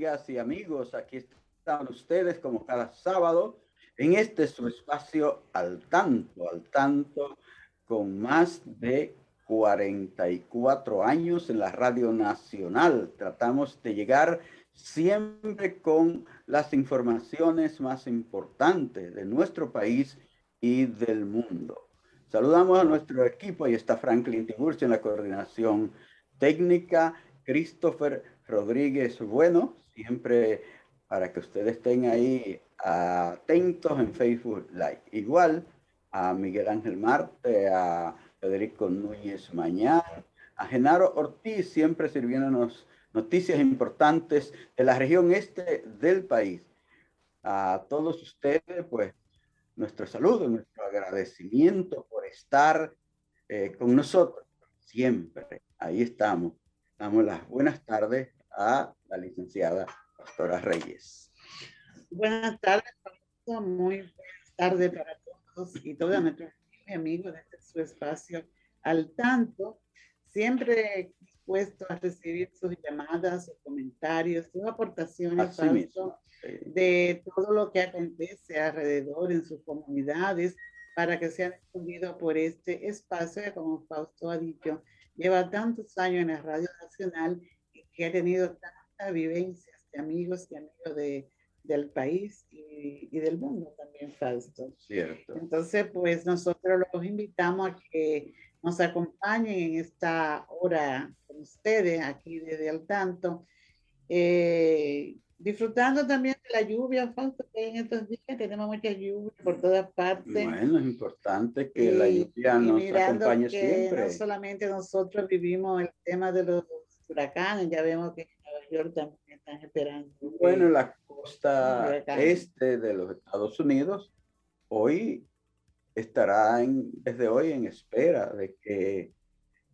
Y amigos. Aquí están ustedes como cada sábado en este su espacio al tanto, al tanto, con más de 44 años en la Radio Nacional. Tratamos de llegar siempre con las informaciones más importantes de nuestro país y del mundo. Saludamos a nuestro equipo. y está Franklin Tiburcio en la coordinación técnica, Christopher Rodríguez Bueno, siempre para que ustedes estén ahí atentos en Facebook Live. Igual a Miguel Ángel Marte, a Federico Núñez Mañán, a Genaro Ortiz, siempre sirviéndonos noticias importantes de la región este del país. A todos ustedes, pues, nuestro saludo, nuestro agradecimiento por estar eh, con nosotros siempre. Ahí estamos. Damos las buenas tardes a la licenciada Pastora Reyes. Buenas tardes, muy buenas tardes para todos y toda nuestra amigos de este su espacio al tanto, siempre dispuesto a recibir sus llamadas, sus comentarios, sus aportaciones de todo lo que acontece alrededor en sus comunidades para que sean difundido por este espacio que, como Fausto ha dicho, lleva tantos años en la Radio Nacional que ha tenido tantas vivencias de amigos y amigos de, del país y, y, del mundo también, Fausto. Cierto. Entonces, pues nosotros los invitamos a que nos acompañen en esta hora con ustedes aquí desde el tanto. Eh, disfrutando también de la lluvia, Fausto, que en estos días tenemos mucha lluvia por todas partes. Bueno, es importante que la lluvia nos acompañe que siempre. No solamente nosotros vivimos el tema de los huracanes, ya vemos que en Nueva York también están esperando. Bueno, en la costa este de los Estados Unidos, hoy estará en, desde hoy en espera de que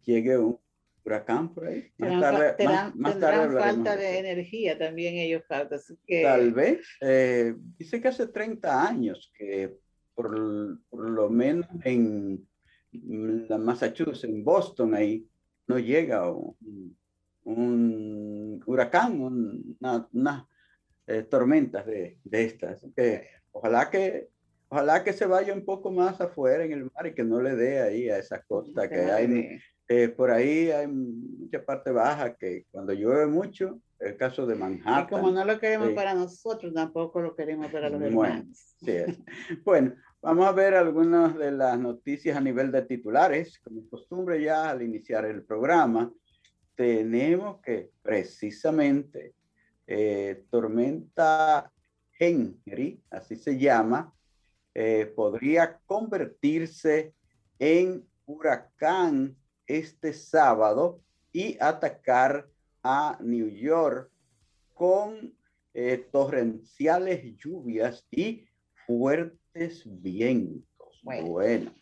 llegue un huracán por ahí. Más tarde, más, tarde falta de energía también ellos faltan. Que... Tal vez. Eh, dice que hace 30 años que por, por lo menos en la Massachusetts, en Boston, ahí no llega un, un huracán, una, una eh, tormentas de, de estas. Que ojalá que ojalá que se vaya un poco más afuera en el mar y que no le dé ahí a esa costa que hay. Eh, por ahí hay mucha parte baja que cuando llueve mucho, el caso de Manhattan. Y como no lo queremos para nosotros, tampoco lo queremos para los hermanos. bueno, vamos a ver algunas de las noticias a nivel de titulares, como costumbre ya al iniciar el programa tenemos que precisamente eh, tormenta Henry, así se llama, eh, podría convertirse en huracán este sábado y atacar a New York con eh, torrenciales lluvias y fuertes vientos. bueno.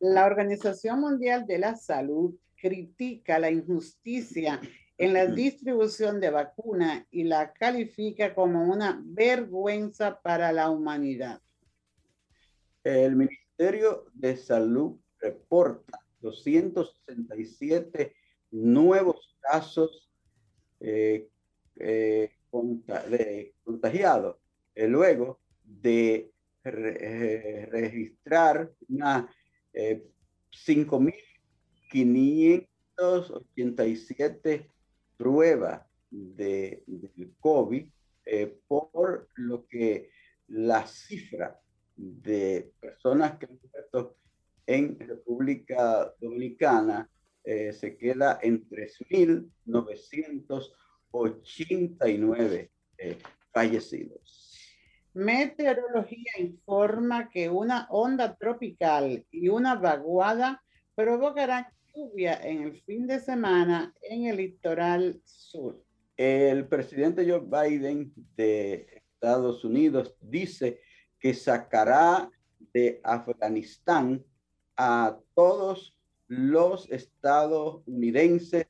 La Organización Mundial de la Salud critica la injusticia en la distribución de vacunas y la califica como una vergüenza para la humanidad. El Ministerio de Salud reporta 267 nuevos casos eh, eh, contagiados, luego de re eh, registrar 5.000 587 pruebas de, del COVID eh, por lo que la cifra de personas que han muerto en República Dominicana eh, se queda en 3.989 eh, fallecidos. Meteorología informa que una onda tropical y una vaguada provocarán lluvia en el fin de semana en el litoral sur. El presidente Joe Biden de Estados Unidos dice que sacará de Afganistán a todos los estadounidenses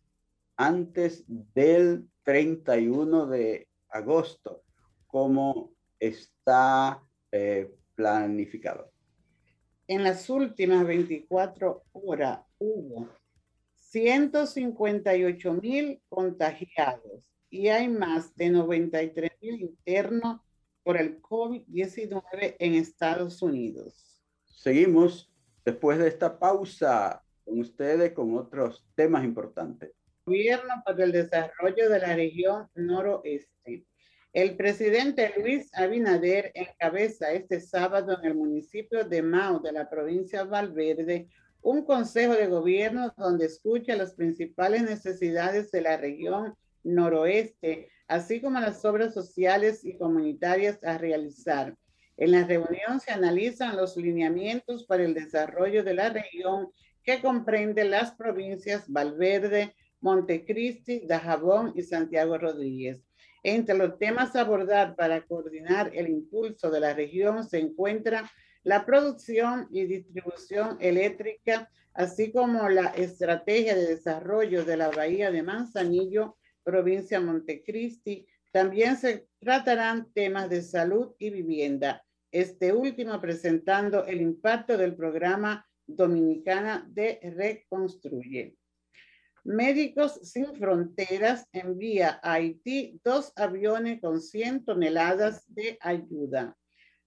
antes del 31 de agosto, como está eh, planificado. En las últimas 24 horas hubo 158 mil contagiados y hay más de 93 mil internos por el COVID-19 en Estados Unidos. Seguimos después de esta pausa con ustedes con otros temas importantes. Gobierno para el desarrollo de la región noroeste. El presidente Luis Abinader encabeza este sábado en el municipio de Mao de la provincia de Valverde un consejo de gobierno donde escucha las principales necesidades de la región noroeste, así como las obras sociales y comunitarias a realizar. En la reunión se analizan los lineamientos para el desarrollo de la región que comprende las provincias Valverde, Montecristi, Dajabón y Santiago Rodríguez. Entre los temas a abordar para coordinar el impulso de la región se encuentra la producción y distribución eléctrica, así como la estrategia de desarrollo de la bahía de Manzanillo, provincia Montecristi. También se tratarán temas de salud y vivienda este último presentando el impacto del programa Dominicana de Reconstruye. Médicos Sin Fronteras envía a Haití dos aviones con 100 toneladas de ayuda.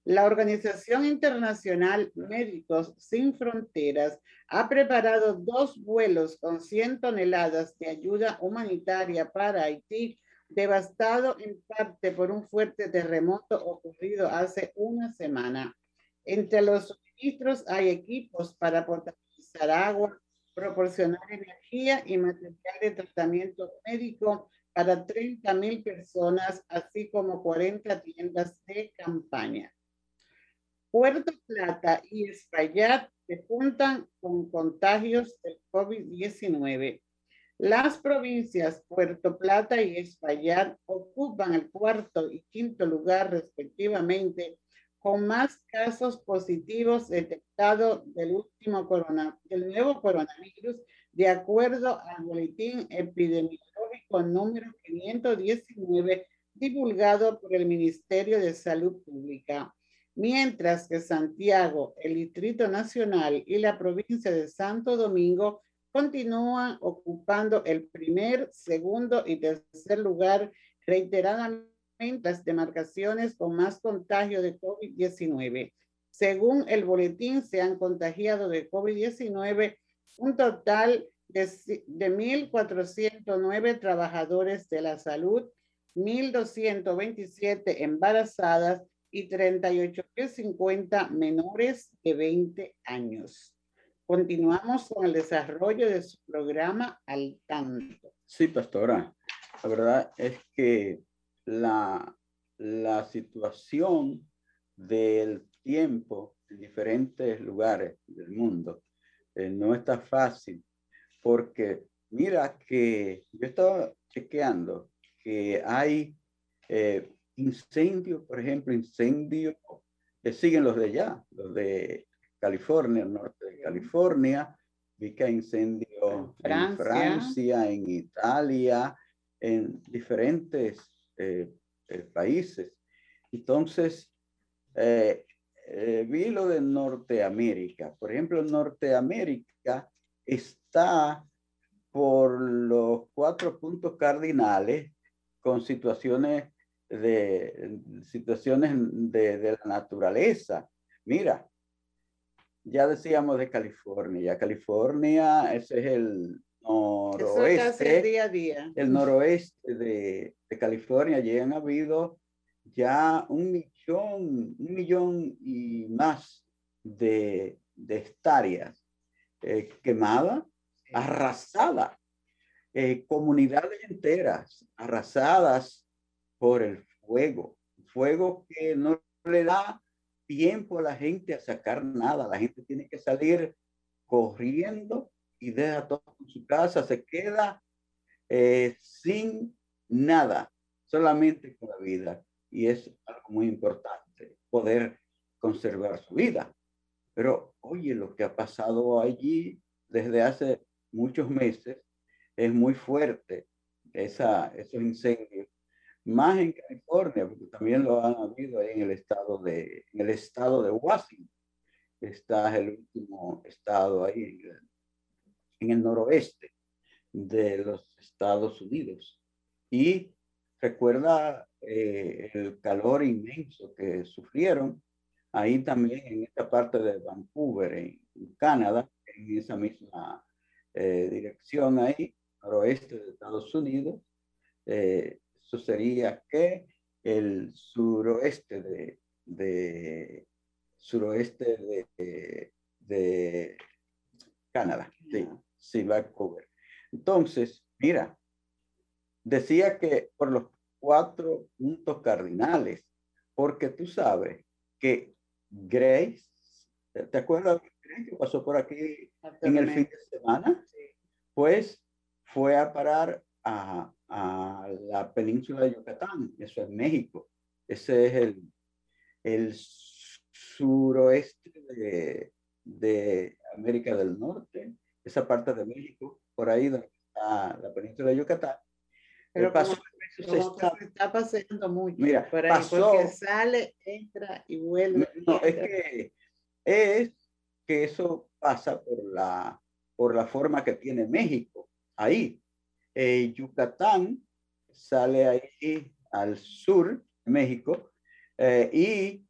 La Organización Internacional Médicos Sin Fronteras ha preparado dos vuelos con 100 toneladas de ayuda humanitaria para Haití devastado en parte por un fuerte terremoto ocurrido hace una semana. Entre los suministros hay equipos para potabilizar agua, proporcionar energía y material de tratamiento médico para 30 mil personas, así como 40 tiendas de campaña. Puerto Plata y Espaillat se juntan con contagios del COVID-19. Las provincias Puerto Plata y Espaillat ocupan el cuarto y quinto lugar respectivamente con más casos positivos detectados del último del nuevo coronavirus, de acuerdo al boletín epidemiológico número 519 divulgado por el Ministerio de Salud Pública. Mientras que Santiago, el Distrito Nacional y la provincia de Santo Domingo continúan ocupando el primer, segundo y tercer lugar reiteradamente las demarcaciones con más contagio de COVID-19. Según el boletín, se han contagiado de COVID-19 un total de, de 1.409 trabajadores de la salud, 1.227 embarazadas y 38.050 menores de 20 años. Continuamos con el desarrollo de su programa al tanto. Sí, pastora. La verdad es que la, la situación del tiempo en diferentes lugares del mundo eh, no está fácil porque mira que yo estaba chequeando que hay eh, incendios, por ejemplo, incendios que siguen los de allá, los de California, el norte de California, vi que hay incendios en Francia, en Italia, en diferentes eh, eh, países. Entonces, eh, vi lo de Norteamérica. Por ejemplo, Norteamérica está por los cuatro puntos cardinales con situaciones de situaciones de, de la naturaleza Mira, ya decíamos de California. California, ese es el noroeste. el día a día. El noroeste de, de California. Allí han habido ya un millón, un millón y más de, de hectáreas eh, quemadas, arrasadas. Eh, comunidades enteras arrasadas por el fuego. Fuego que no le da tiempo a la gente a sacar nada. La gente tiene que salir corriendo y deja todo en su casa. Se queda eh, sin nada, solamente con la vida. Y es algo muy importante, poder conservar su vida. Pero oye, lo que ha pasado allí desde hace muchos meses es muy fuerte, esa, esos incendios más en California, porque también lo han habido ahí en el estado de, en el estado de Washington. Está el último estado ahí en el, en el noroeste de los Estados Unidos. Y recuerda eh, el calor inmenso que sufrieron ahí también en esta parte de Vancouver, en, Canadá, en esa misma eh, dirección ahí, noroeste de Estados Unidos. Eh, eso sería que el suroeste de, de suroeste de, de, Canadá, sí, sí, Vancouver. Entonces, mira, decía que por los cuatro puntos cardinales, porque tú sabes que Grace, ¿te acuerdas de que pasó por aquí en el fin de semana? Pues fue a parar a, a la península de Yucatán, eso es México. Ese es el, el suroeste de, de, América del Norte, esa parte de México, por ahí donde está la península de Yucatán. Pero pasó, se está, está, paseando mucho. Mira, por ahí, pasó, porque sale, entra y vuelve. No, es que es que eso pasa por la, por la forma que tiene México ahí. Eh, Yucatán sale ahí al sur México eh, y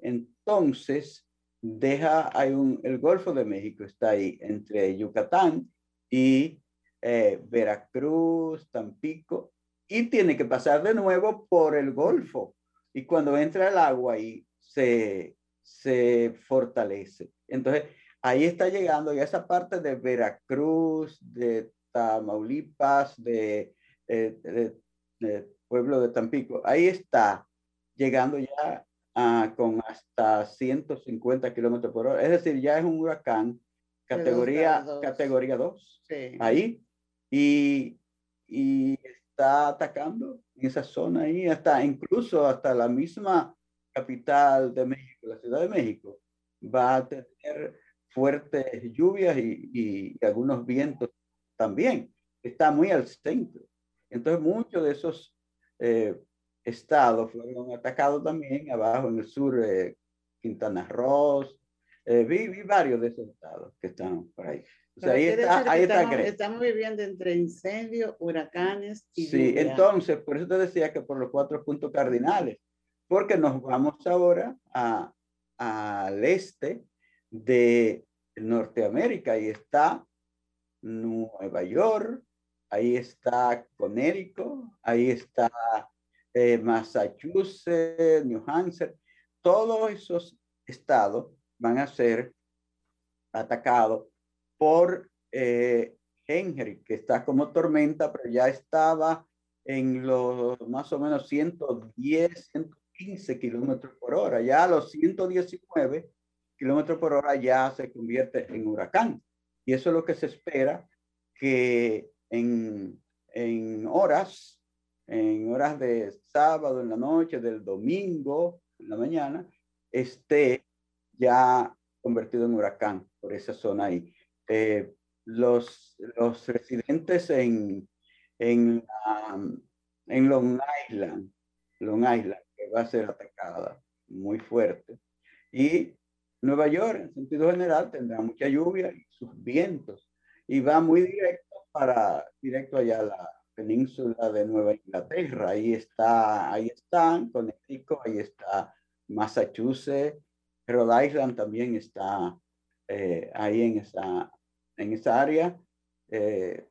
entonces deja, hay un, el Golfo de México está ahí entre Yucatán y eh, Veracruz, Tampico, y tiene que pasar de nuevo por el Golfo. Y cuando entra el agua ahí se, se fortalece. Entonces, ahí está llegando ya esa parte de Veracruz, de Tamaulipas, de, de, pueblo de Tampico. Ahí está llegando ya con hasta 150 kilómetros por hora. Es decir, ya es un huracán categoría, categoría 2. Ahí. Y, y está atacando en esa zona ahí, hasta incluso hasta la misma capital de México, la Ciudad de México, va a tener fuertes lluvias y, y algunos vientos también está muy al centro. Entonces muchos de esos eh, estados fueron atacados también abajo en el sur, eh, Quintana Roo, eh, vi, vi, varios de esos estados que están por ahí. ahí está, ahí estamos, estamos, viviendo entre incendios, huracanes y Sí, entonces, por eso te decía que por los cuatro puntos cardinales, porque nos vamos ahora a, al este de Norteamérica y está Nueva York, ahí está Connecticut, ahí está eh, Massachusetts, New Hampshire, todos esos estados van a ser atacados por eh, Henry, que está como tormenta, pero ya estaba en los más o menos 110, 115 kilómetros por hora. Ya a los 119 kilómetros por hora ya se convierte en huracán. Y eso es lo que se espera, que en, en horas, en horas de sábado en la noche, del domingo en la mañana, esté ya convertido en huracán por esa zona ahí. Eh, los, los residentes en, en, en Long Island, Long Island, que va a ser atacada muy fuerte, y Nueva York, en sentido general, tendrá mucha lluvia sus vientos y va muy directo para directo allá a la península de Nueva Inglaterra. Ahí está, ahí están Connecticut, ahí está Massachusetts, Rhode Island también está eh, ahí en esa, en esa área. Eh,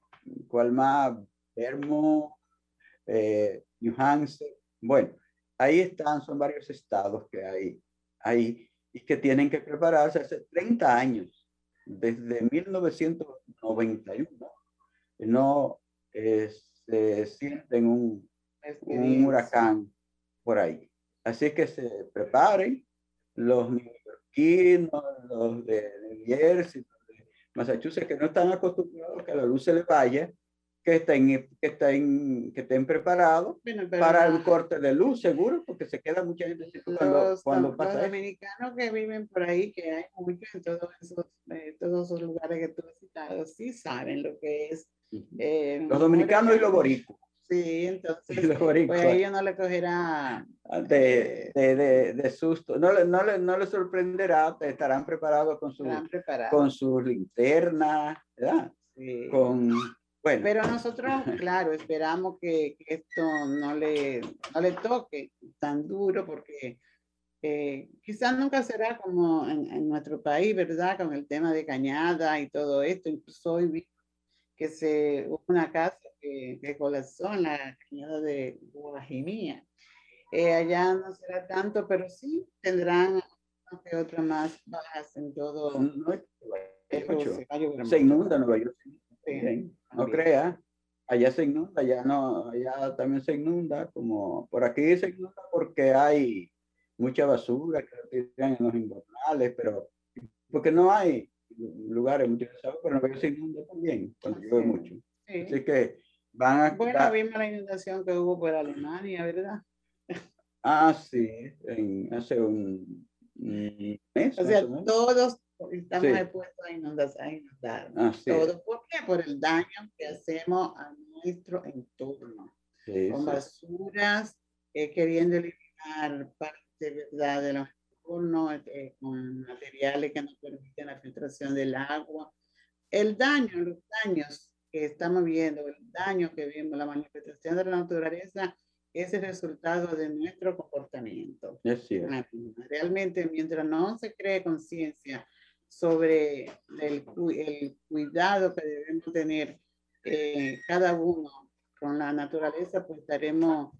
¿Cuál más? Vermont, eh, New Hampshire. Bueno, ahí están, son varios estados que hay ahí y que tienen que prepararse hace 30 años, desde 1991, no se sienten un, un huracán por ahí. Así que se preparen los neoyorquinos, los de New Jersey, de Massachusetts, que no están acostumbrados a que la luz se les vaya, que estén, que estén, que estén preparados para el corte de luz, seguro, porque se queda mucha gente cuando, cuando pasa Los dominicanos que viven por ahí, que hay muchos en todos esos, eh, todos esos lugares que tú has citado, sí saben lo que es. Eh, los dominicanos y los boricos. Sí, entonces, pues a ellos no le cogerá ah, de, de, de, de, susto, no, no, le, no le sorprenderá, estarán preparados con su, con su linterna, ¿verdad? Sí. Con bueno. Pero nosotros, claro, esperamos que, esto no le, no le toque tan duro porque eh, quizás nunca será como en, nuestro país, ¿verdad? Con el tema de cañada y todo esto. Incluso hoy vi que se hubo una casa que, que colapsó en la cañada de Guajimía. Eh, allá no será tanto, pero sí tendrán que otra más bajas en todo. No, se, inunda Nueva York. No crea, allá se inunda, allá no, allá también se inunda, como por aquí se inunda porque hay mucha basura que tiran en los invernales, pero porque no hay lugares muy pero no se inunda también cuando llueve mucho. Así que van a... Bueno, vimos la inundación que hubo por Alemania, ¿verdad? Ah, sí, en, hace un, mes. O sea, todos estamos expuestos a inundar, a inundar todo. ¿Por qué? Por el daño que hacemos a nuestro entorno. con basuras, eh, queriendo eliminar parte ¿verdad? de los entornos, eh, con materiales que nos permiten la filtración del agua. El daño, los daños que estamos viendo, el daño que vimos, la manifestación de la naturaleza, es el resultado de nuestro comportamiento. Es cierto. Realmente, mientras no se cree conciencia sobre el, el, cuidado que debemos tener eh, cada uno con la naturaleza, pues estaremos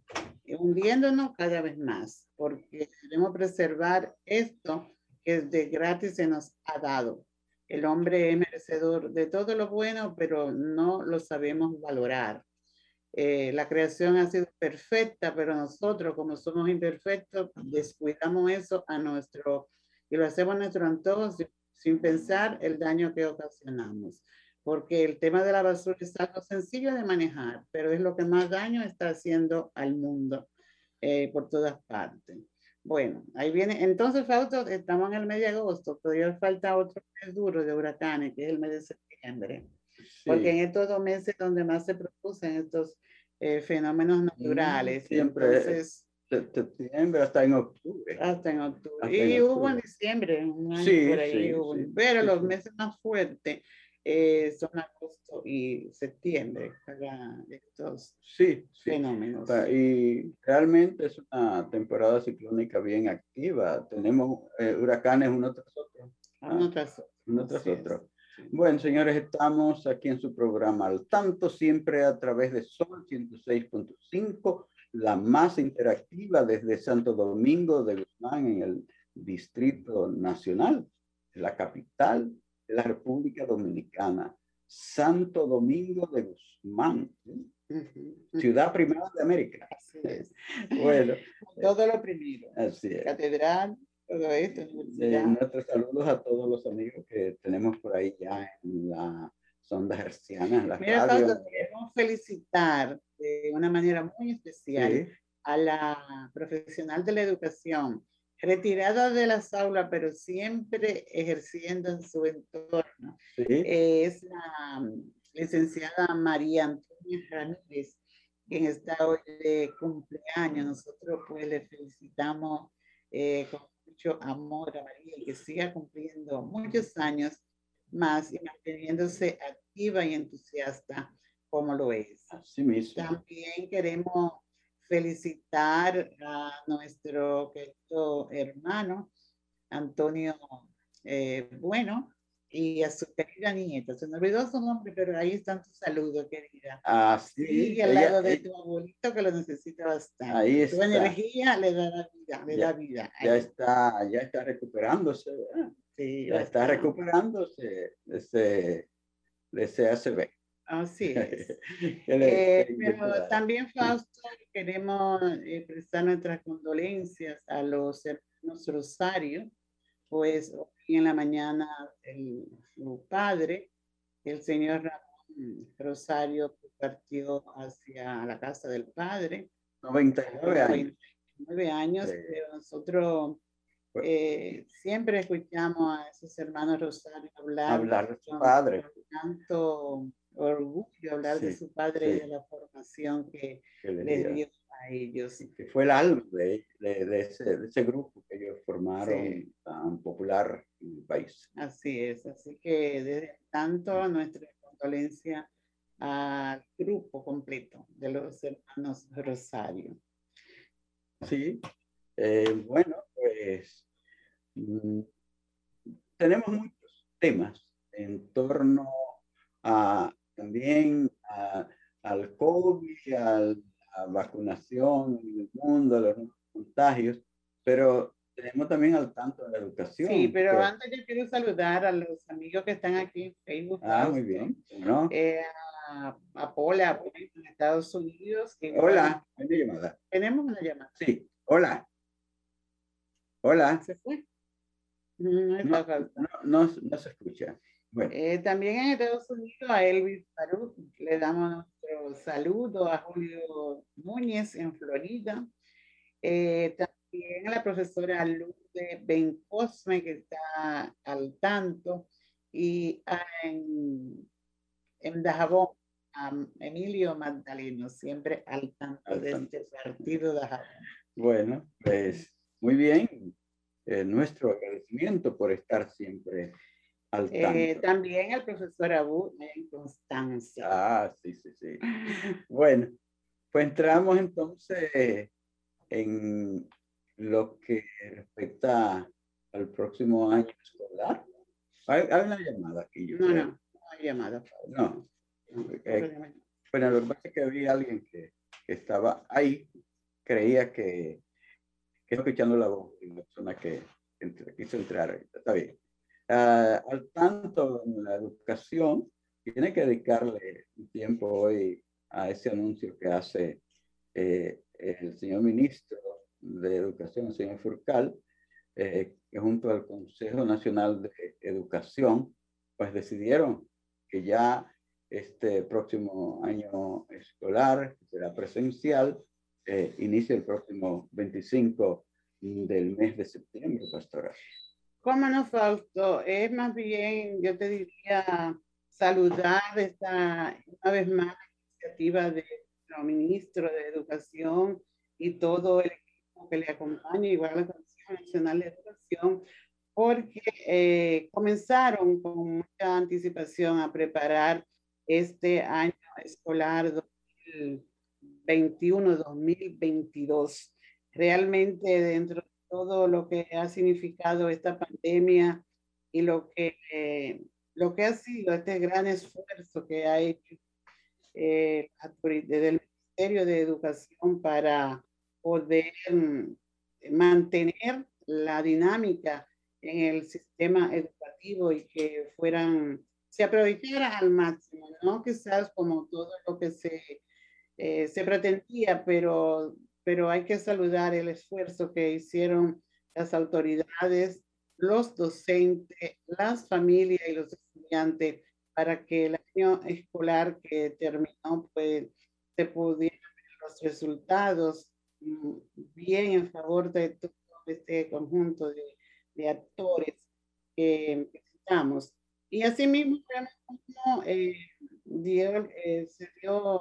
hundiéndonos cada vez más, porque debemos preservar esto que de gratis se nos ha dado. El hombre es merecedor de todo lo bueno, pero no lo sabemos valorar. Eh, la creación ha sido perfecta, pero nosotros, como somos imperfectos, descuidamos eso a nuestro, y lo hacemos a nuestro antojo sin pensar el daño que ocasionamos. Porque el tema de la basura es algo sencillo de manejar, pero es lo que más daño está haciendo al mundo eh, por todas partes. Bueno, ahí viene. Entonces, Fausto, estamos en el mes de agosto, todavía falta otro mes duro de huracanes, que es el mes de septiembre. Porque en estos dos meses donde más se producen estos eh, fenómenos naturales. Siempre. Entonces, septiembre hasta en octubre. Hasta en octubre. y hubo en diciembre, un año sí, por ahí sí, pero los meses más fuertes eh, son agosto y septiembre para estos fenómenos. Y realmente es una temporada ciclónica bien activa. Tenemos eh, huracanes uno tras otro. Uno tras otro. Uno tras otro. Bueno, señores, estamos aquí en su programa al tanto, siempre a través de Sol 106.5 la más interactiva desde Santo Domingo de Guzmán en el Distrito Nacional, la capital de la República Dominicana, Santo Domingo de Guzmán, ciudad primera de América. Así es. Bueno. Todo lo primero. Así es. Catedral, todo esto. nuestros saludos a todos los amigos que tenemos por ahí ya en la sonda herciana, en la Mira, queremos felicitar de una manera muy especial a la profesional de la educación, retirada de las aulas, pero siempre ejerciendo en su entorno. Es la licenciada María Antonia Ramírez, quien está hoy de cumpleaños. Nosotros pues le felicitamos eh, con mucho amor a María y que siga cumpliendo muchos años más y manteniéndose activa y entusiasta como lo es. Así mismo. También queremos felicitar a nuestro querido hermano Antonio eh, Bueno, y a su querida nieta. Se me olvidó su nombre, pero ahí están tus saludos, querida. Ah, sí. Y al lado de tu abuelito que lo necesita bastante. Ahí está. Tu energía le da la vida, le da vida. Ya está, ya está recuperándose, Sí, ya está recuperándose de ese, de ese ACV. Así es. eh, pero también, Fausto, queremos eh, prestar nuestras condolencias a los hermanos Rosario, pues hoy en la mañana el, su padre, el señor Ramón Rosario, partió hacia la casa del padre. 99 años. 99 años, pero nosotros eh, siempre escuchamos a esos hermanos Rosario hablar, hablar de su padre. Tanto orgullo hablar de su padre y de la formación que, le dio a ellos. Que fue el alma de, de, ese, de, ese, grupo que ellos formaron tan popular en el país. Así es, así que desde tanto nuestra condolencia al grupo completo de los hermanos Rosario. Sí, eh, bueno, mm, tenemos muchos temas en torno a también al COVID, a la vacunación en el mundo, a los contagios, pero tenemos también al tanto de la educación. Sí, pero antes yo quiero saludar a los amigos que están aquí en Facebook. Ah, muy bien. ¿no? Eh, a, a Paula, en Estados Unidos. Hola, hay una llamada. Tenemos una llamada. Sí, hola. Hola. ¿Se fue? No, no, no, no se escucha. Eh, también en Estados Unidos a Elvis Baruch le damos nuestro saludo a Julio Núñez en Florida. Eh, también a la profesora Lourdes Bencosme que está al tanto y en, en Dajabón a Emilio Magdaleno siempre al tanto de este partido Dajabón. Bueno, pues muy bien. Eh, nuestro agradecimiento por estar siempre eh, también el profesor Abu en Constancia. Ah, sí, sí, sí. bueno, pues entramos entonces en lo que respecta al próximo año escolar. Hay, una llamada aquí. no, no, no hay llamada. No. Eh, bueno, lo que pasa es que había alguien que, que estaba ahí, creía que, que estaba escuchando la una persona que, que quiso entrar. Está bien. Ah, al tanto en la educación, tiene que dedicarle tiempo hoy a ese anuncio que hace eh, el señor ministro de Educación, el señor Furcal, eh, que junto al Consejo Nacional de Educación, pues decidieron que ya este próximo año escolar, será presencial, eh, inicia el próximo 25 del mes de septiembre, pastora. ¿Cómo no, Fausto? Es más bien, yo te diría, saludar esta, una vez más, iniciativa del ministro de Educación y todo el equipo que le acompaña, igual la Comisión Nacional de Educación, porque eh, comenzaron con mucha anticipación a preparar este año escolar 2021-2022. Realmente dentro todo lo que ha significado esta pandemia y lo que, eh, lo que ha sido este gran esfuerzo que ha hecho eh, desde el Ministerio de Educación para poder mm, mantener la dinámica en el sistema educativo y que fueran, se aprovechara al máximo, no quizás como todo lo que se, eh, se pretendía, pero pero hay que saludar el esfuerzo que hicieron las autoridades, los docentes, las familias y los estudiantes para que el año escolar que terminó, pues se pudieran ver los resultados mm, bien en favor de todo este conjunto de, actores que necesitamos. Y asimismo, eh, eh, se dio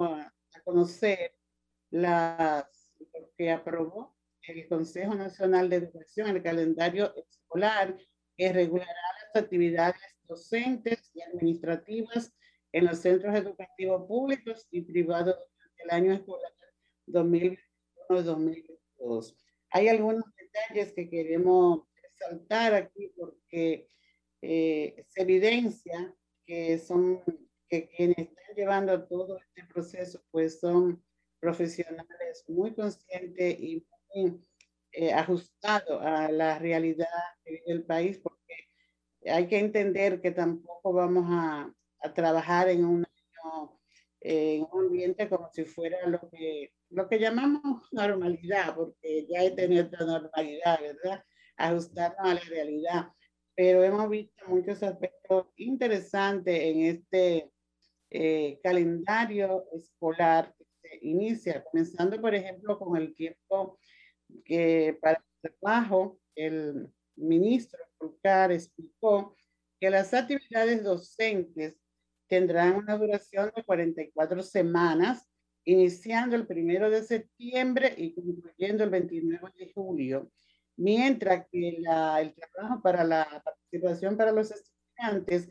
conocer las que aprobó el Consejo Nacional de Educación, el calendario escolar, que regulará las actividades docentes y administrativas en los centros educativos públicos y privados durante el año escolar 2021-2022. Hay algunos detalles que queremos resaltar aquí porque eh, se evidencia que son que quienes están llevando todo este proceso pues son profesionales muy conscientes y muy eh, ajustados a la realidad del país porque hay que entender que tampoco vamos a, a trabajar en un, en un ambiente como si fuera lo que, lo que llamamos normalidad, porque ya tener esta normalidad, ¿verdad? Ajustarnos a la realidad. Pero hemos visto muchos aspectos interesantes en este eh, calendario escolar que se inicia, comenzando, por ejemplo, con el tiempo que para el trabajo, el ministro Fulcar explicó que las actividades docentes tendrán una duración de 44 semanas, iniciando el primero de septiembre y concluyendo el 29 de julio, mientras que la, el trabajo para la participación para los estudiantes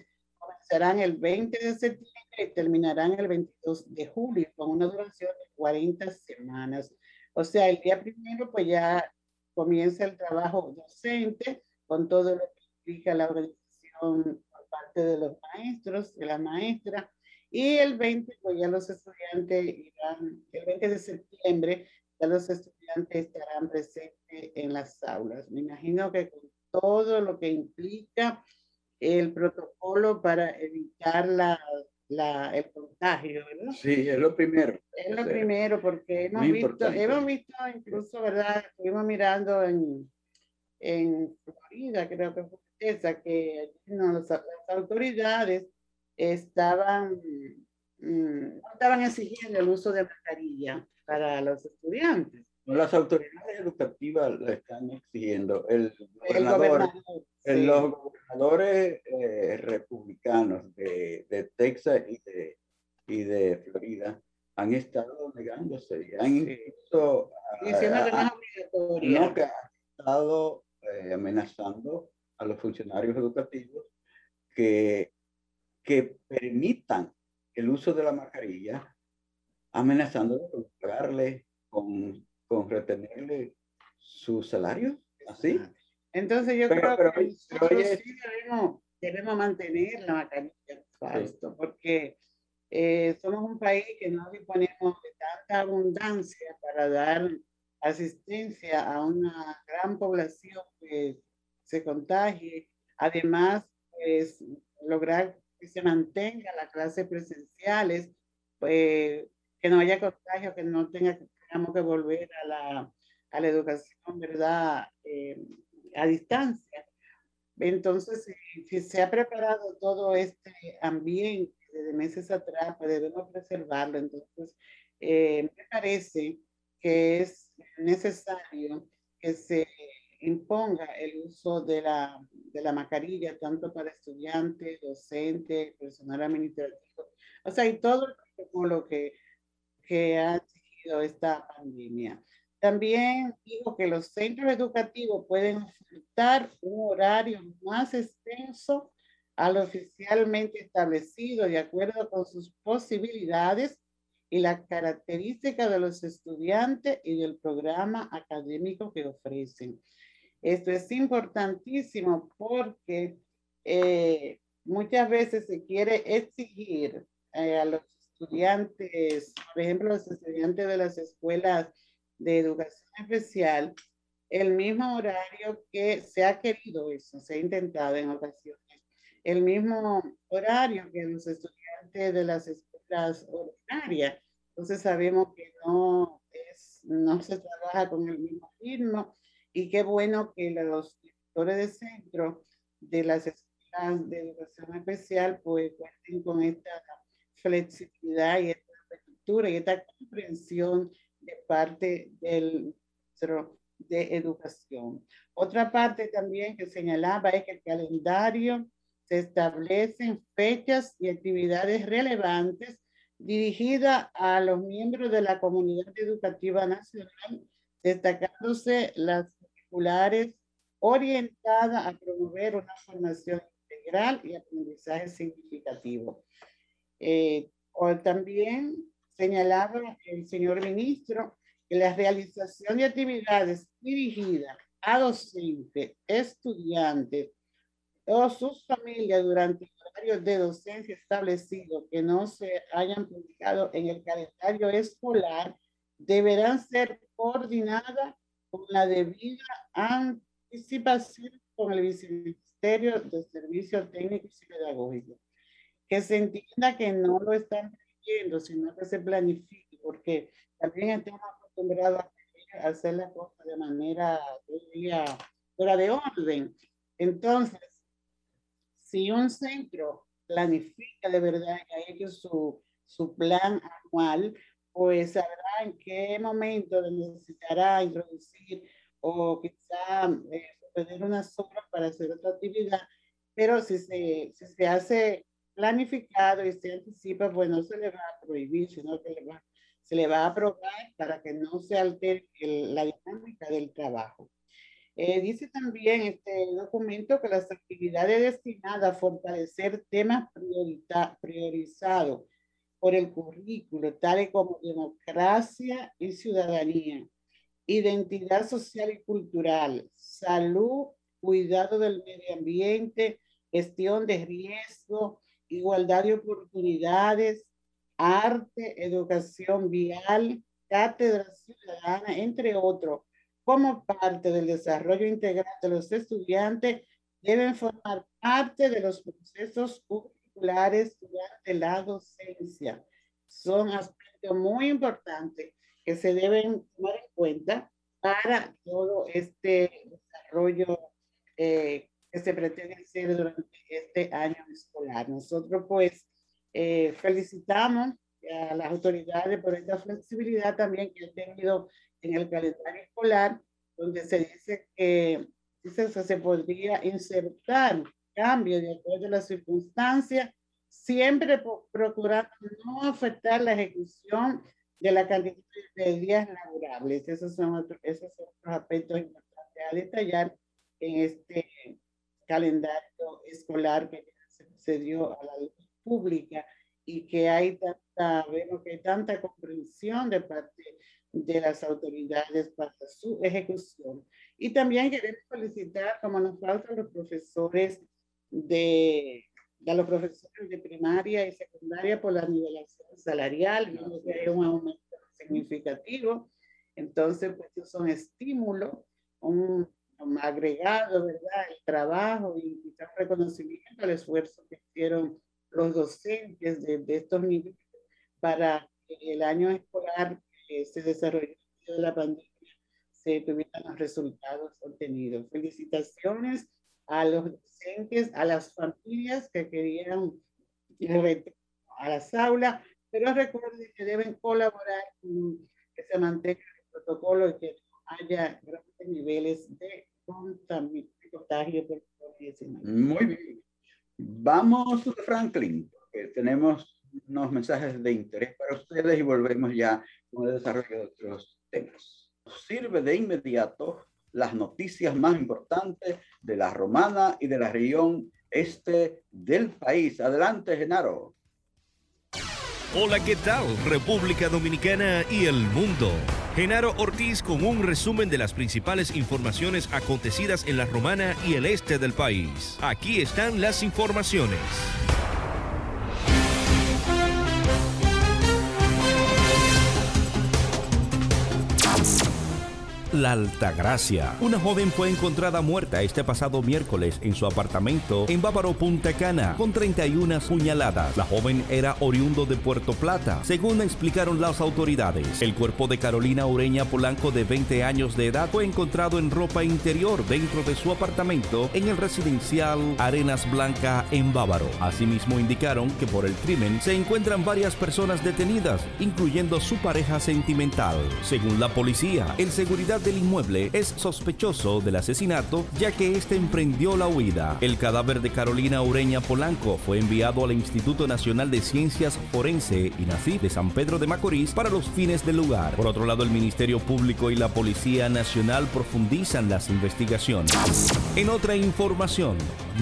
comenzarán el 20 de septiembre y terminarán el 22 de julio, con una duración de 40 semanas. O sea, el día primero, pues ya comienza el trabajo docente con todo lo que implica la organización parte de los maestros, de la maestra, y el 20, pues ya los estudiantes irán, el 20 de septiembre, ya los estudiantes estarán presentes en las aulas. Me imagino que con todo lo que implica el protocolo para evitar la, la, el contagio, ¿verdad? Sí, es lo primero. Es lo primero, porque hemos visto, hemos visto incluso, ¿verdad? Estuvimos mirando en, en Florida, creo que fue que las autoridades estaban, mm, estaban exigiendo el uso de mascarilla para los estudiantes. Las autoridades educativas lo están exigiendo. El gobernador, los gobernadores eh, republicanos de, de, Texas y de, y de Florida han estado negándose. Han incluso, no, que han estado eh, amenazando a los funcionarios educativos que, que permitan el uso de la mascarilla, amenazando con pagarle, con, con retenerle su salario, así. Entonces yo creo que sí debemos, debemos, mantener la mascarilla, porque eh, somos un país que no disponemos de tanta abundancia para dar asistencia a una gran población que se contagie. Además, pues, lograr que se mantenga la clase presenciales, pues, que no haya contagio, que no tenga, tengamos que volver a la, a la educación, ¿verdad? Eh, a distancia. Entonces, si, se ha preparado todo este ambiente desde meses atrás, pues debemos preservarlo. Entonces, eh, me parece que es necesario que se imponga el uso de la, de la mascarilla, tanto para estudiantes, docentes, personal administrativo, o sea, y todo el protocolo que, que ha exigido esta pandemia. También digo que los centros educativos pueden ofertar un horario más extenso al oficialmente establecido de acuerdo con sus posibilidades y las características de los estudiantes y del programa académico que ofrecen. Esto es importantísimo porque eh, muchas veces se quiere exigir eh, a los estudiantes, por ejemplo, los estudiantes de las escuelas de educación especial, el mismo horario que se ha querido eso, se ha intentado en ocasiones, el mismo horario que los estudiantes de las escuelas ordinarias. Entonces sabemos que no, es, no se trabaja con el mismo ritmo y qué bueno que los directores de centro de las escuelas de educación especial pues cuenten con esta flexibilidad y esta apertura y esta comprensión de parte del centro de educación. Otra parte también que señalaba es que el calendario se establecen fechas y actividades relevantes dirigidas a los miembros de la comunidad educativa nacional, destacándose las orientada a promover una formación integral y aprendizaje significativo. Eh, o también señalaba el señor ministro que la realización de actividades dirigidas a docentes, estudiantes o sus familias durante el horario de docencia establecido que no se hayan publicado en el calendario escolar deberán ser coordinadas con la debida anticipación con el Viceministerio de Servicios Técnicos y Pedagógicos. Que se entienda que no lo están pidiendo, sino que se planifique, porque también estamos acostumbrados a hacer las cosas de manera, fuera de orden. Entonces, si un centro planifica de verdad que hecho su, su plan anual, pues sabrá en qué momento necesitará introducir o quizá eh, tener unas horas para hacer otra actividad, pero si se, si se hace planificado y se anticipa, pues no se le va a prohibir, sino que le va, se le va a aprobar para que no se altere la dinámica del trabajo. Eh, dice también este documento que las actividades destinadas a fortalecer temas priorizados por el currículo, tales como democracia y ciudadanía, identidad social y cultural, salud, cuidado del medio ambiente, gestión de riesgo, igualdad de oportunidades, arte, educación vial, cátedra ciudadana, entre otros, como parte del desarrollo integral de los estudiantes, deben formar parte de los procesos curriculares durante la docencia. Son aspectos muy importantes que se deben tomar en cuenta para todo este desarrollo eh, que se pretende hacer durante este año escolar. Nosotros pues eh, felicitamos a las autoridades por esta flexibilidad también que han tenido en el calendario escolar, donde se dice que se podría insertar cambios de acuerdo a las circunstancias, siempre procurando no afectar la ejecución de la cantidad de días laborables. Esos son, otros, esos son otros aspectos importantes a detallar en este calendario escolar que se dio a la luz pública y que hay tanta, vemos que hay tanta comprensión de parte de las autoridades para su ejecución. Y también queremos felicitar, como nos faltan los profesores de, de los profesores de primaria y secundaria por la nivelación salarial, vemos que hay un aumento significativo. Entonces, pues, son estímulos, un, agregado, ¿verdad? El trabajo y quizás reconocimiento al esfuerzo que hicieron los docentes de, de estos niveles para que el año escolar que se desarrolló de la pandemia se tuvieran los resultados obtenidos. Felicitaciones a los docentes, a las familias que querían ir a las aulas, pero recuerden que deben colaborar que se mantenga el protocolo y que haya grandes niveles de contagio por COVID-19. Muy bien. Vamos, Franklin, porque tenemos unos mensajes de interés para ustedes y volvemos ya con el desarrollo de otros temas. Sirve de inmediato las noticias más importantes de la romana y de la región este del país. Adelante, Genaro. Hola, ¿qué tal? República Dominicana y el mundo. Genaro Ortiz con un resumen de las principales informaciones acontecidas en la Romana y el este del país. Aquí están las informaciones. La Altagracia. Una joven fue encontrada muerta este pasado miércoles en su apartamento en Bávaro, Punta Cana, con 31 puñaladas. La joven era oriundo de Puerto Plata, según explicaron las autoridades. El cuerpo de Carolina Ureña Polanco, de 20 años de edad, fue encontrado en ropa interior dentro de su apartamento en el residencial Arenas Blanca en Bávaro. Asimismo, indicaron que por el crimen se encuentran varias personas detenidas, incluyendo su pareja sentimental. Según la policía, el seguridad del inmueble es sospechoso del asesinato ya que éste emprendió la huida. El cadáver de Carolina Ureña Polanco fue enviado al Instituto Nacional de Ciencias Forense INACI de San Pedro de Macorís para los fines del lugar. Por otro lado, el Ministerio Público y la Policía Nacional profundizan las investigaciones. En otra información,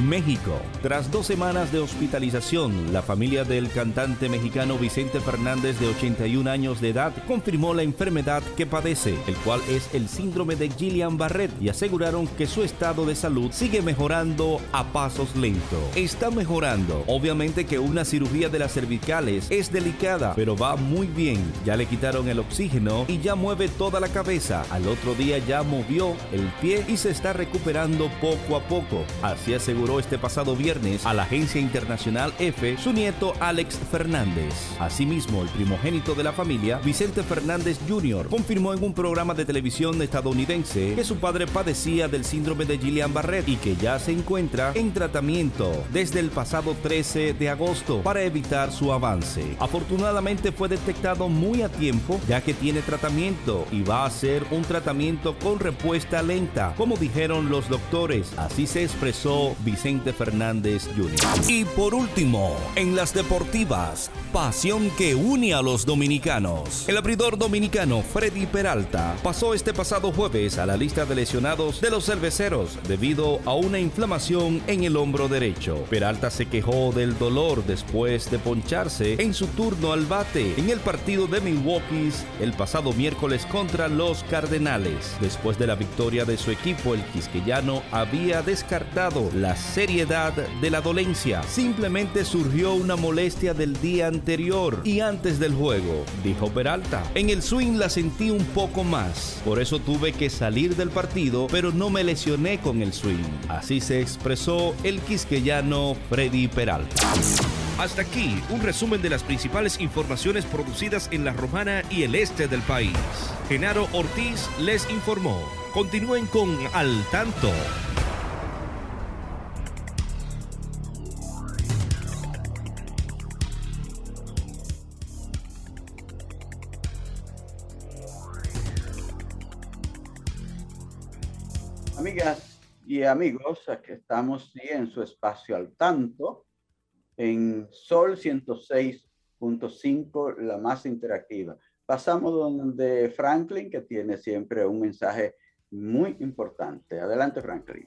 México. Tras dos semanas de hospitalización, la familia del cantante mexicano Vicente Fernández, de 81 años de edad, confirmó la enfermedad que padece, el cual es el síndrome de Guillain-Barré, y aseguraron que su estado de salud sigue mejorando a pasos lentos. Está mejorando. Obviamente que una cirugía de las cervicales es delicada, pero va muy bien. Ya le quitaron el oxígeno y ya mueve toda la cabeza. Al otro día ya movió el pie y se está recuperando poco a poco. Así aseguró este pasado viernes a la agencia internacional EFE su nieto Alex Fernández. Asimismo, el primogénito de la familia, Vicente Fernández Jr., confirmó en un programa de televisión estadounidense que su padre padecía del síndrome de Guillain-Barré y que ya se encuentra en tratamiento desde el pasado 13 de agosto para evitar su avance. Afortunadamente fue detectado muy a tiempo ya que tiene tratamiento y va a ser un tratamiento con respuesta lenta, como dijeron los doctores. Así se expresó Vicente Fernández Jr. Y por último, en las deportivas, pasión que une a los dominicanos. El abridor dominicano Freddy Peralta pasó este pasado jueves a la lista de lesionados de los cerveceros debido a una inflamación en el hombro derecho. Peralta se quejó del dolor después de poncharse en su turno al bate en el partido de Milwaukee el pasado miércoles contra los Cardenales. Después de la victoria de su equipo, el quisqueyano había descartado la seriedad de la dolencia. Simplemente surgió una molestia del día anterior y antes del juego, dijo Peralta. En el swing la sentí un poco más, por eso tuve que salir del partido, pero no me lesioné con el swing. Así se expresó el quisqueyano Freddy Peralta. Hasta aquí un resumen de las principales informaciones producidas en La Romana y el este del país. Genaro Ortiz les informó. Continúen con Al Tanto. Y amigos, aquí estamos sí, en su espacio al tanto, en Sol 106.5, la más interactiva. Pasamos donde Franklin, que tiene siempre un mensaje muy importante. Adelante, Franklin.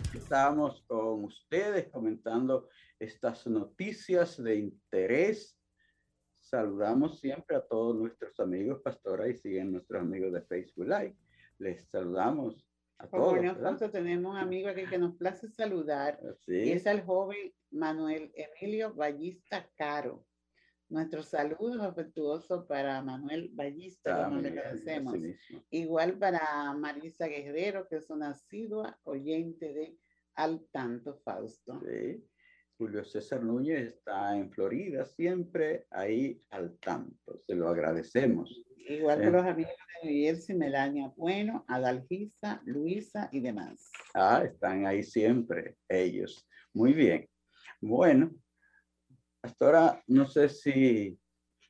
estábamos con ustedes comentando estas noticias de interés. Saludamos siempre a todos nuestros amigos pastora y siguen nuestros amigos de Facebook Live. Les saludamos a todos. Bueno, Alfonso, tenemos un amigo aquí que nos place saludar. Sí. Y es el joven Manuel Emilio Ballista Caro. Nuestro saludo afectuoso para Manuel Ballista, como le agradecemos. Igual para Marisa Guerrero, que es una asidua oyente de Al Tanto Fausto. Sí. Julio César Núñez está en Florida, siempre ahí al tanto. Se lo agradecemos. Igual que los amigos de Jersey, Melania Bueno, Adalgisa, Luisa y demás. Ah, están ahí siempre ellos. Muy bien. Bueno, Pastora, no sé si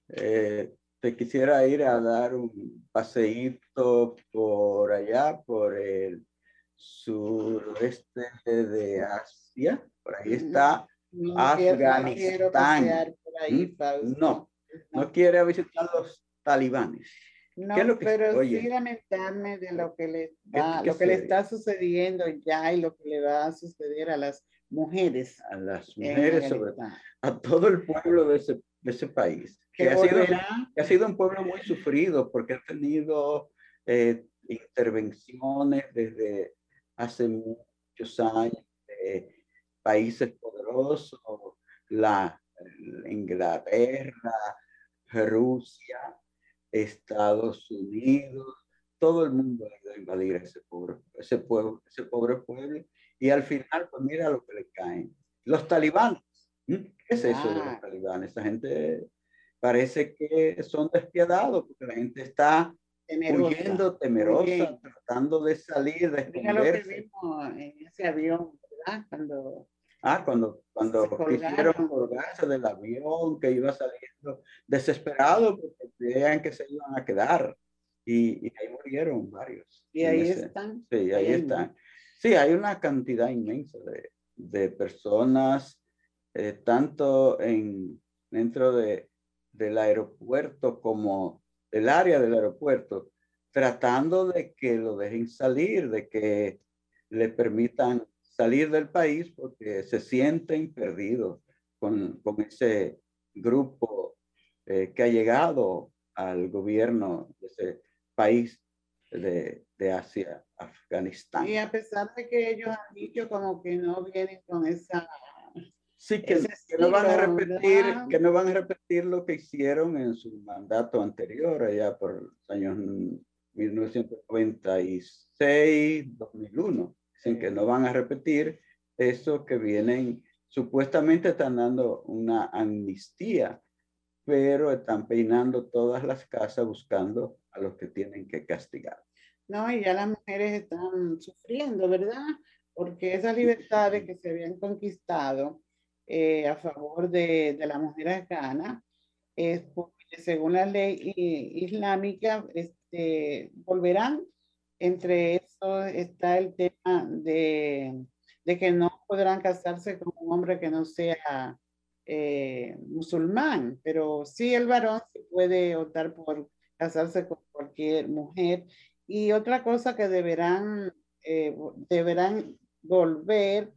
eh, te quisiera ir a dar un paseíto por allá, por el sureste de Asia. Por ahí está. No Afganistán. por ahí, Mm. No, no quiere visitar los talibanes. No, ¿Qué es lo que- pero oye? sí lamentarme de lo que le ¿Qué- va- qué lo que le está sucediendo ya y lo que le va a suceder a las mujeres. A las mujeres, sobre Afganistán. a todo el pueblo de ese, de ese país. Que ha sido, que ha sido un pueblo muy sufrido porque ha tenido eh, intervenciones desde hace muchos años de países poderosos, la, Inglaterra, Rusia, Estados Unidos, todo el mundo ha ido a invadir ese pobre, ese pueblo, ese pobre pueblo, y al final, pues mira lo que le caen. Los talibanes. ¿Qué es eso de los talibanes? Esa gente parece que son despiadados porque la gente está huyendo, temerosa, tratando de salir, de esconderse. lo que vimos en ese avión, ¿verdad? Cuando Ah, cuando, cuando quisieron colgarse del avión que iba saliendo, desesperado porque creían que se iban a quedar. Y, y ahí murieron varios. Y ahí están. Sí, ahí, están. Sí, hay una cantidad inmensa de, de personas, eh, tanto en, dentro de, del aeropuerto como el área del aeropuerto, tratando de que lo dejen salir, de que le permitan salir del país porque se sienten perdidos con, con ese grupo eh, que ha llegado al gobierno de ese país de, de, Asia, Afganistán. Y a pesar de que ellos han dicho como que no vienen con esa... Sí, que, no van a repetir, que no van a repetir lo que hicieron en su mandato anterior, allá por los años 1996, 2001 Dicen que no van a repetir eso que vienen, supuestamente están dando una amnistía, pero están peinando todas las casas buscando a los que tienen que castigar. No, y ya las mujeres están sufriendo, ¿verdad? Porque esas libertades que se habían conquistado eh, a favor de, de la mujer afgana, es porque según la ley islámica, este, volverán entre eso está el tema de, de que no podrán casarse con un hombre que no sea eh, musulmán, pero sí el varón se puede optar por casarse con cualquier mujer. Y otra cosa que deberán, eh, deberán volver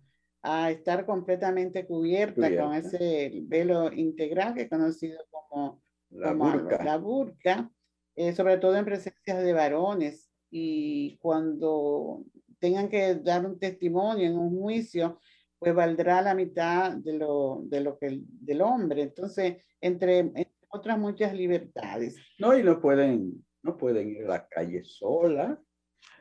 a estar completamente cubierta con ese velo integral que es conocido como la burka, la burka eh, sobre todo en presencia de varones y cuando tengan que dar un testimonio en un juicio, pues valdrá la mitad de lo, de lo que del hombre. Entonces, entre, otras muchas libertades. No, y no pueden, no pueden ir a la calle sola,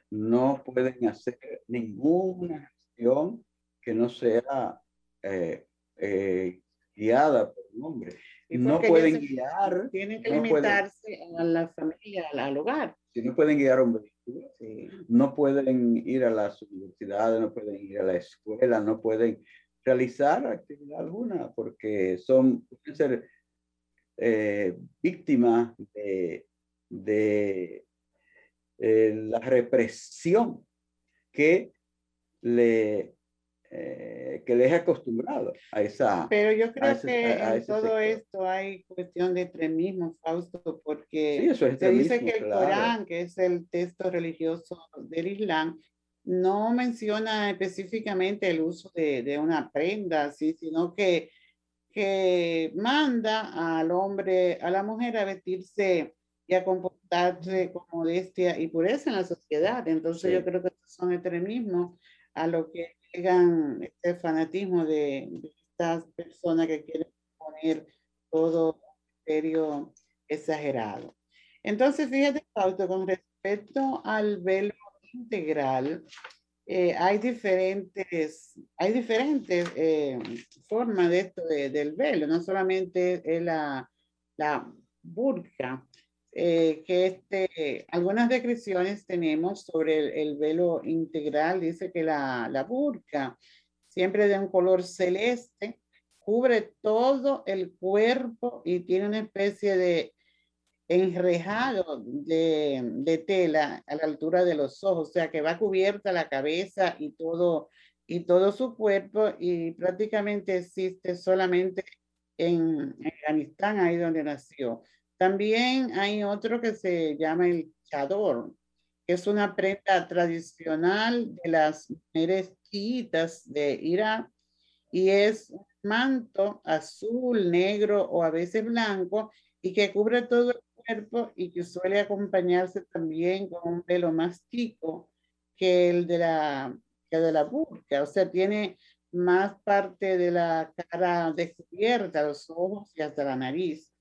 no pueden hacer ninguna acción que no sea eh, eh, guiada por un hombre. No pueden guiar. Tienen que limitarse a la familia, al hogar. Si no pueden guiar a un vehículo, no pueden ir a las universidades, no pueden ir a la escuela, no pueden realizar actividad alguna porque son, pueden ser eh, víctimas de, de eh, la represión que le eh, que les he acostumbrado a esa. Pero yo creo que en todo esto hay cuestión de extremismo, Fausto, porque se dice que el Corán, que es el texto religioso del Islam, no menciona específicamente el uso de, de una prenda, ¿sí? sino que, que manda al hombre, a la mujer a vestirse y a comportarse con modestia y pureza en la sociedad. Entonces yo creo que son extremismos a lo que este fanatismo de, estas personas que quieren poner todo serio exagerado. Entonces, fíjate, Pauto, con respecto al velo integral, eh, hay diferentes, hay diferentes eh, formas de esto del velo, no solamente es la, la burka, eh, que este, algunas descripciones tenemos sobre el, velo integral. Dice que la, la burka, siempre de un color celeste, cubre todo el cuerpo y tiene una especie de enrejado de, de, tela a la altura de los ojos, o sea que va cubierta la cabeza y todo, y todo su cuerpo y prácticamente existe solamente en Afganistán, ahí donde nació. También hay otro que se llama el chador, que es una prenda tradicional de las mujeres de Irak y es un manto azul, negro o a veces blanco y que cubre todo el cuerpo y que suele acompañarse también con un pelo más chico que el de la, que de la burka, o sea, tiene más parte de la cara descubierta, los ojos y hasta la nariz.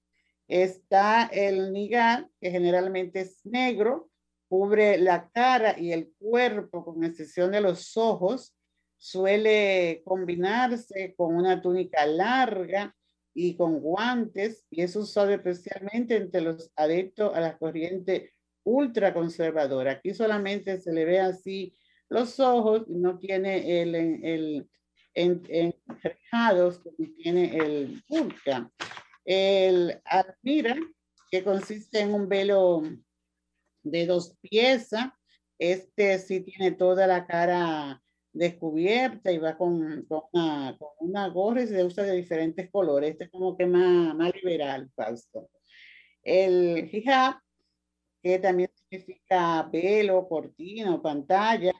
Está el nigar, que generalmente es negro, cubre la cara y el cuerpo con excepción de los ojos, suele combinarse con una túnica larga y con guantes y es usado especialmente entre los adeptos a la corriente ultraconservadora. Aquí solamente se le ve así los ojos, no tiene el, el, en, como tiene el burka. El admira, que consiste en un velo de dos piezas, este sí tiene toda la cara descubierta y va con, con, una, gorra y se usa de diferentes colores. Este es como que más, más liberal, Fausto. El hijab, que también significa velo, cortina o pantalla,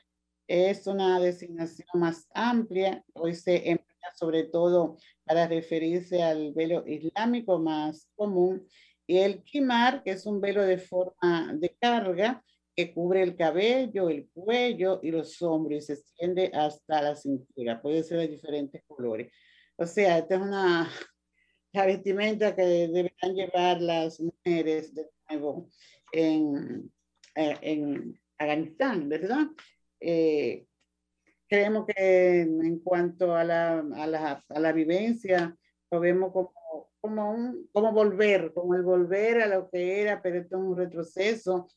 es una designación más amplia. Hoy se sobre todo para referirse al velo islámico más común. Y el kimar, que es un velo de forma de carga, que cubre el cabello, el cuello y los hombros y se extiende hasta la cintura. Puede ser de diferentes colores. O sea, esta es una la vestimenta que deberán llevar las mujeres de nuevo en, eh, en Afganistán, ¿verdad? Eh, creemos que en cuanto a la, a la, a la vivencia, lo vemos como, como, un, como volver, como el volver a lo que era, pero esto es un retroceso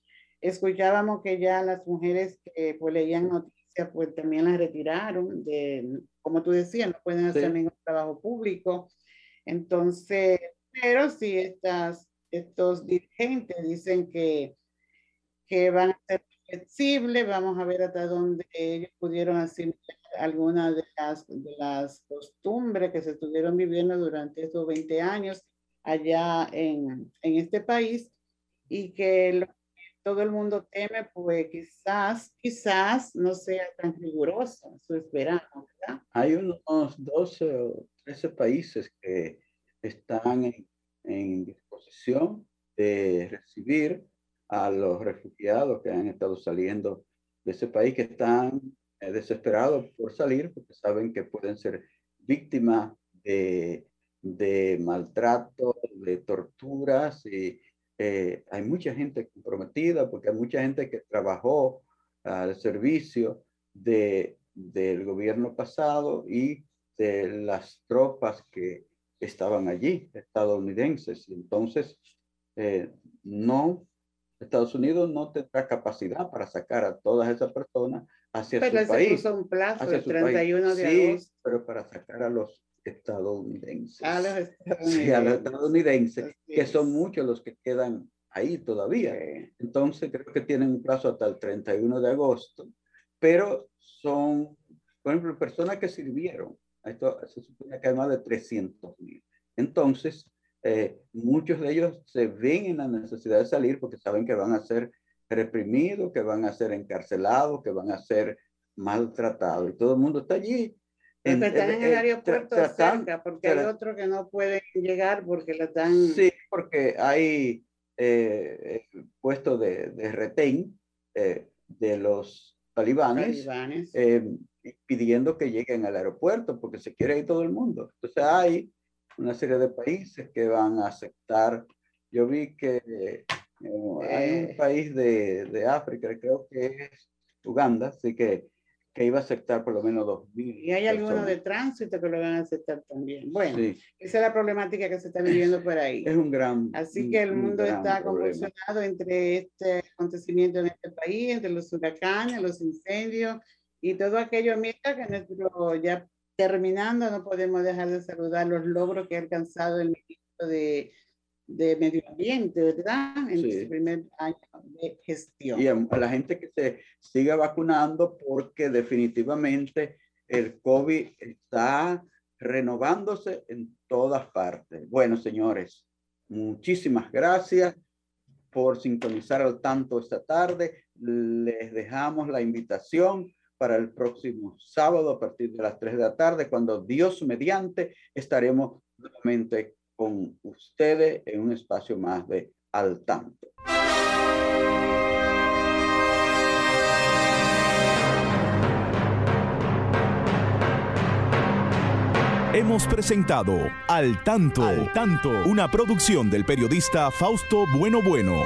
escuchábamos que ya las mujeres que pues, leían noticias, pues también las retiraron, de, como tú decías, no pueden hacer ningún trabajo público. Entonces, pero si estas, estos dirigentes dicen que, que van a ser flexibles, vamos a ver hasta dónde ellos pudieron asimilar algunas de las, de las costumbres que se estuvieron viviendo durante estos 20 años allá en, en este país y que lo todo el mundo teme, pues quizás, quizás no sea tan riguroso su esperanza, ¿verdad? Hay unos 12 o 13 países que están en, en disposición de recibir a los refugiados que han estado saliendo de ese país, que están eh, desesperados por salir porque saben que pueden ser víctimas de, de maltrato, de torturas y eh, hay mucha gente comprometida porque hay mucha gente que trabajó al servicio de, del gobierno pasado y de las tropas que estaban allí, estadounidenses. Entonces, eh, no, Estados Unidos no tendrá capacidad para sacar a todas esas personas hacia su país. un plazo, el 31 de agosto. pero para sacar a los estadounidenses. A los estadounidenses. Sí, a los estadounidenses, que son muchos los que quedan ahí todavía. Entonces, creo que tienen un plazo hasta el 31 de agosto, pero son, por ejemplo, personas que sirvieron. Esto se supone que hay más de 300 mil. Entonces, eh, muchos de ellos se ven en la necesidad de salir porque saben que van a ser reprimidos, que van a ser encarcelados, que van a ser maltratados. Y todo el mundo está allí están en el aeropuerto cerca, porque hay otros que no pueden llegar porque la están... Sí, porque hay eh, puestos de, de retén eh, de los talibanes, eh, pidiendo que lleguen al aeropuerto porque se quiere ir todo el mundo. Entonces hay una serie de países que van a aceptar. Yo vi que eh, hay un país de, de África, creo que es Uganda, así que que iba a aceptar por lo menos 2.000. Y hay algunos de tránsito que lo van a aceptar también. Bueno, esa es la problemática que se está viviendo por ahí. Es un gran. Así que el mundo está convulsionado entre este acontecimiento en este país, entre los huracanes, los incendios y todo aquello. Mira que nuestro, ya terminando, no podemos dejar de saludar los logros que ha alcanzado el ministro de de medio ambiente, ¿verdad? En su primer año de gestión. Y a, la gente que se siga vacunando porque definitivamente el COVID está renovándose en todas partes. Bueno, señores, muchísimas gracias por sintonizar al tanto esta tarde. Les dejamos la invitación para el próximo sábado a partir de las 3 de la tarde, cuando Dios mediante estaremos nuevamente con ustedes en un espacio más de al tanto. Hemos presentado Al Tanto, Al Tanto, una producción del periodista Fausto Bueno Bueno.